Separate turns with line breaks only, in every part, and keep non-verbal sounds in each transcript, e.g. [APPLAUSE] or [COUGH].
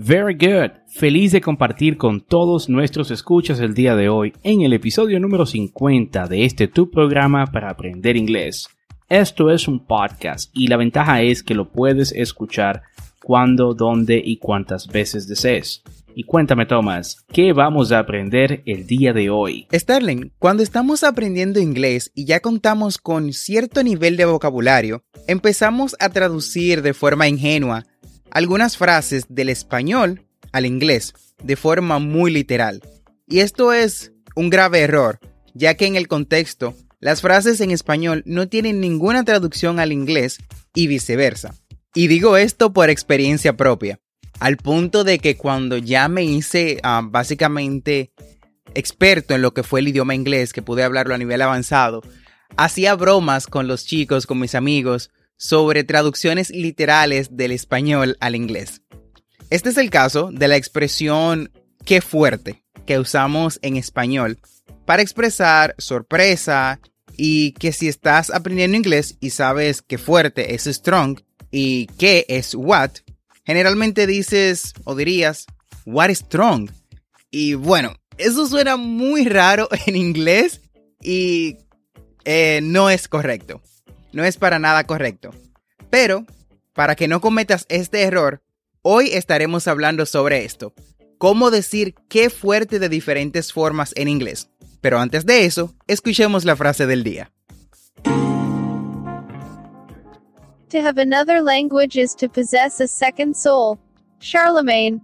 Very good. Feliz de compartir con todos nuestros escuchas el día de hoy en el episodio número 50 de este tu programa para aprender inglés. Esto es un podcast y la ventaja es que lo puedes escuchar cuando, dónde y cuántas veces desees. Y cuéntame, Thomas, ¿qué vamos a aprender el día de hoy?
Sterling, cuando estamos aprendiendo inglés y ya contamos con cierto nivel de vocabulario, empezamos a traducir de forma ingenua algunas frases del español al inglés de forma muy literal. Y esto es un grave error, ya que en el contexto las frases en español no tienen ninguna traducción al inglés y viceversa. Y digo esto por experiencia propia, al punto de que cuando ya me hice ah, básicamente experto en lo que fue el idioma inglés, que pude hablarlo a nivel avanzado, hacía bromas con los chicos, con mis amigos, sobre traducciones literales del español al inglés. Este es el caso de la expresión qué fuerte que usamos en español para expresar sorpresa y que si estás aprendiendo inglés y sabes que fuerte es strong y qué es what, generalmente dices o dirías what is strong. Y bueno, eso suena muy raro [LAUGHS] en inglés y eh, no es correcto no es para nada correcto. Pero, para que no cometas este error, hoy estaremos hablando sobre esto. Cómo decir qué fuerte de diferentes formas en inglés. Pero antes de eso, escuchemos la frase del día.
To have another language is to possess a second soul. Charlemagne.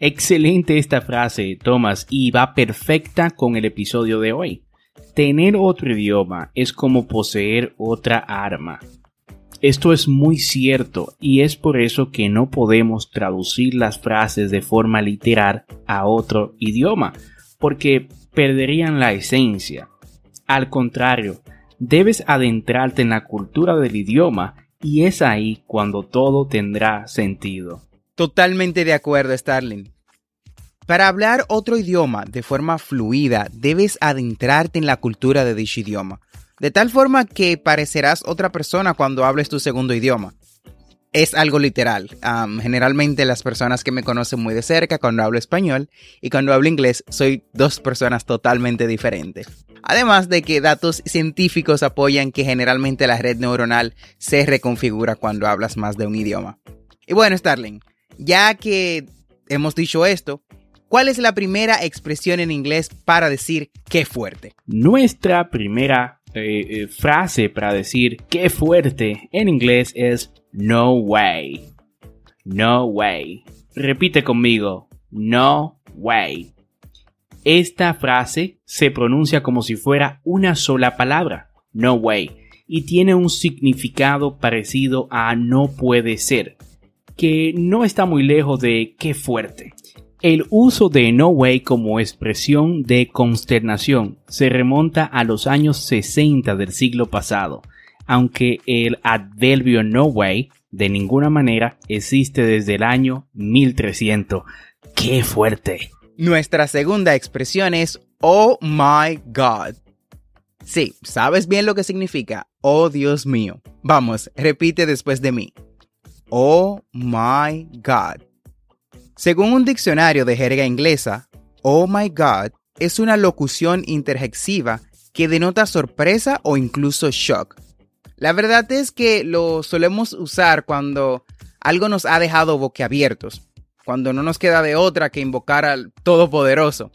Excelente esta frase, Thomas, y va perfecta con el episodio de hoy. Tener otro idioma es como poseer otra arma. Esto es muy cierto y es por eso que no podemos traducir las frases de forma literal a otro idioma, porque perderían la esencia. Al contrario, debes adentrarte en la cultura del idioma y es ahí cuando todo tendrá sentido.
Totalmente de acuerdo, Starling. Para hablar otro idioma de forma fluida, debes adentrarte en la cultura de dicho idioma, de tal forma que parecerás otra persona cuando hables tu segundo idioma. Es algo literal. generalmente las personas que me conocen muy de cerca cuando hablo español y cuando hablo inglés soy dos personas totalmente diferentes. Además de que datos científicos apoyan que generalmente la red neuronal se reconfigura cuando hablas más de un idioma. Y bueno, Starling, ya que hemos dicho esto, ¿cuál es la primera expresión en inglés para decir qué fuerte?
Nuestra primera eh, eh, frase para decir qué fuerte en inglés es no way. No way. Repite conmigo. No way. Esta frase se pronuncia como si fuera una sola palabra. No way. Y tiene un significado parecido a no puede ser que no está muy lejos de qué fuerte. El uso de no way como expresión de consternación se remonta a los años 60 del siglo pasado, aunque el adverbio no way de ninguna manera existe desde el año 1300. ¡Qué fuerte!
Nuestra segunda expresión es Oh my God. Sí, sabes bien lo que significa. Oh Dios mío. Vamos, repite después de mí. Oh my God. Según un diccionario de jerga inglesa, Oh my God es una locución interjexiva que denota sorpresa o incluso shock. La verdad es que lo solemos usar cuando algo nos ha dejado boquiabiertos, cuando no nos queda de otra que invocar al Todopoderoso.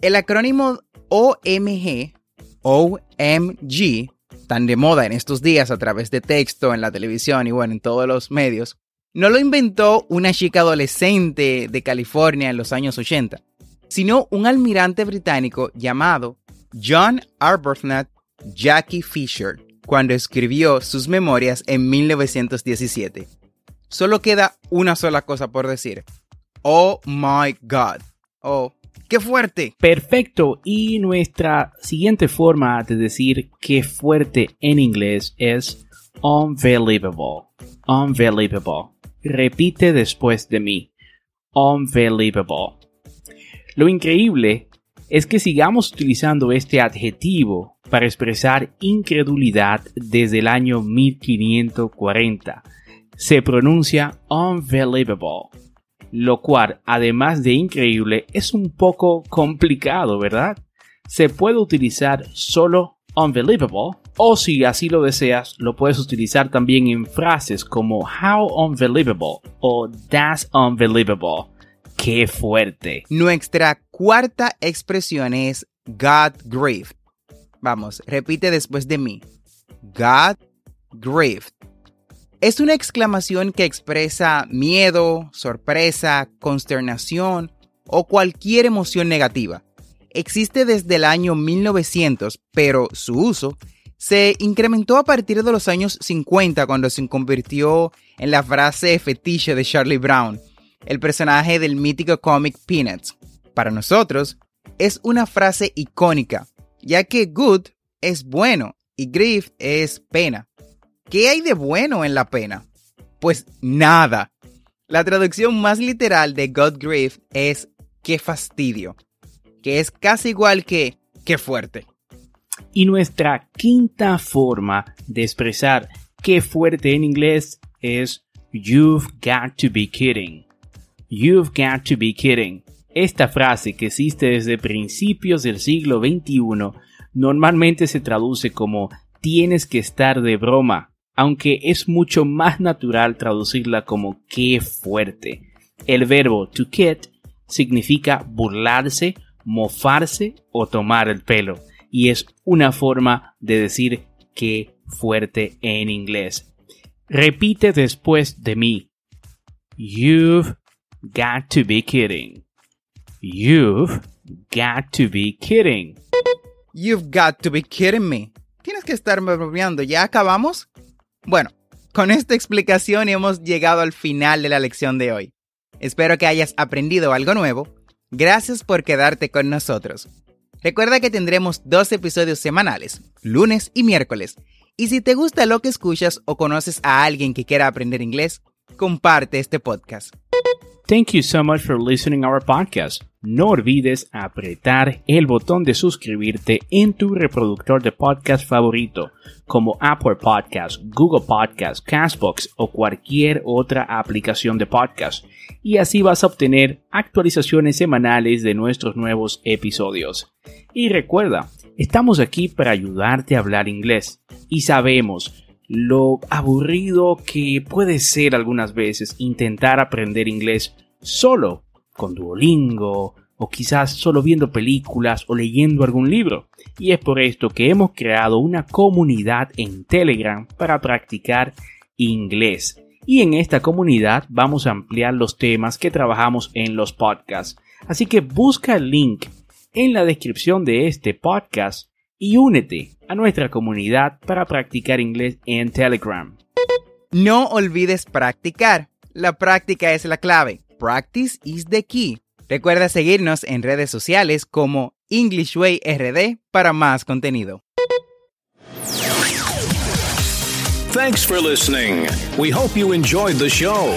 El acrónimo OMG, OMG, tan de moda en estos días a través de texto, en la televisión y bueno, en todos los medios, no lo inventó una chica adolescente de California en los años 80, sino un almirante británico llamado John Arbuthnot Jackie Fisher, cuando escribió sus memorias en 1917. Solo queda una sola cosa por decir. Oh my God. Oh, qué fuerte.
Perfecto. Y nuestra siguiente forma de decir qué fuerte en inglés es unbelievable. Unbelievable. Repite después de mí. Unbelievable. Lo increíble es que sigamos utilizando este adjetivo para expresar incredulidad desde el año 1540. Se pronuncia unbelievable, lo cual, además de increíble, es un poco complicado, ¿verdad? Se puede utilizar solo unbelievable o si así lo deseas, lo puedes utilizar también en frases como how unbelievable o that's unbelievable. ¡Qué fuerte!
Nuestra cuarta expresión es God grieved. Vamos, repite después de mí. God grieved. Es una exclamación que expresa miedo, sorpresa, consternación o cualquier emoción negativa. Existe desde el año 1900, pero su uso se incrementó a partir de los años 50 cuando se convirtió en la frase fetiche de Charlie Brown el personaje del mítico cómic Peanuts. Para nosotros, es una frase icónica, ya que good es bueno y grief es pena. ¿Qué hay de bueno en la pena? Pues nada. La traducción más literal de God grief es qué fastidio, que es casi igual que qué fuerte.
Y nuestra quinta forma de expresar qué fuerte en inglés es You've got to be kidding. You've got to be kidding. Esta frase, que existe desde principios del siglo XXI, normalmente se traduce como tienes que estar de broma, aunque es mucho más natural traducirla como qué fuerte. El verbo to kid significa burlarse, mofarse o tomar el pelo, y es una forma de decir qué fuerte en inglés. Repite después de mí. You've got to be kidding. You've got to be kidding.
You've got to be kidding me. Tienes que estarme bromeando. ¿Ya acabamos? Bueno, con esta explicación hemos llegado al final de la lección de hoy. Espero que hayas aprendido algo nuevo. Gracias por quedarte con nosotros. Recuerda que tendremos dos episodios semanales, lunes y miércoles. Y si te gusta lo que escuchas o conoces a alguien que quiera aprender inglés, comparte este podcast.
Thank you so much for listening our podcast. No olvides apretar el botón de suscribirte en tu reproductor de podcast favorito, como Apple Podcast, Google Podcast, Castbox o cualquier otra aplicación de podcast. Y así vas a obtener actualizaciones semanales de nuestros nuevos episodios. Y recuerda, estamos aquí para ayudarte a hablar inglés. Y sabemos lo aburrido que puede ser algunas veces intentar aprender inglés solo con Duolingo o quizás solo viendo películas o leyendo algún libro. Y es por esto que hemos creado una comunidad en Telegram para practicar inglés. Y en esta comunidad vamos a ampliar los temas que trabajamos en los podcasts. Así que busca el link en la descripción de este podcast y únete a nuestra comunidad para practicar inglés en Telegram.
No olvides practicar. La práctica es la clave. Practice is the key. Recuerda seguirnos en redes sociales como EnglishWayRD para más contenido.
Thanks for listening. We hope you enjoyed the show.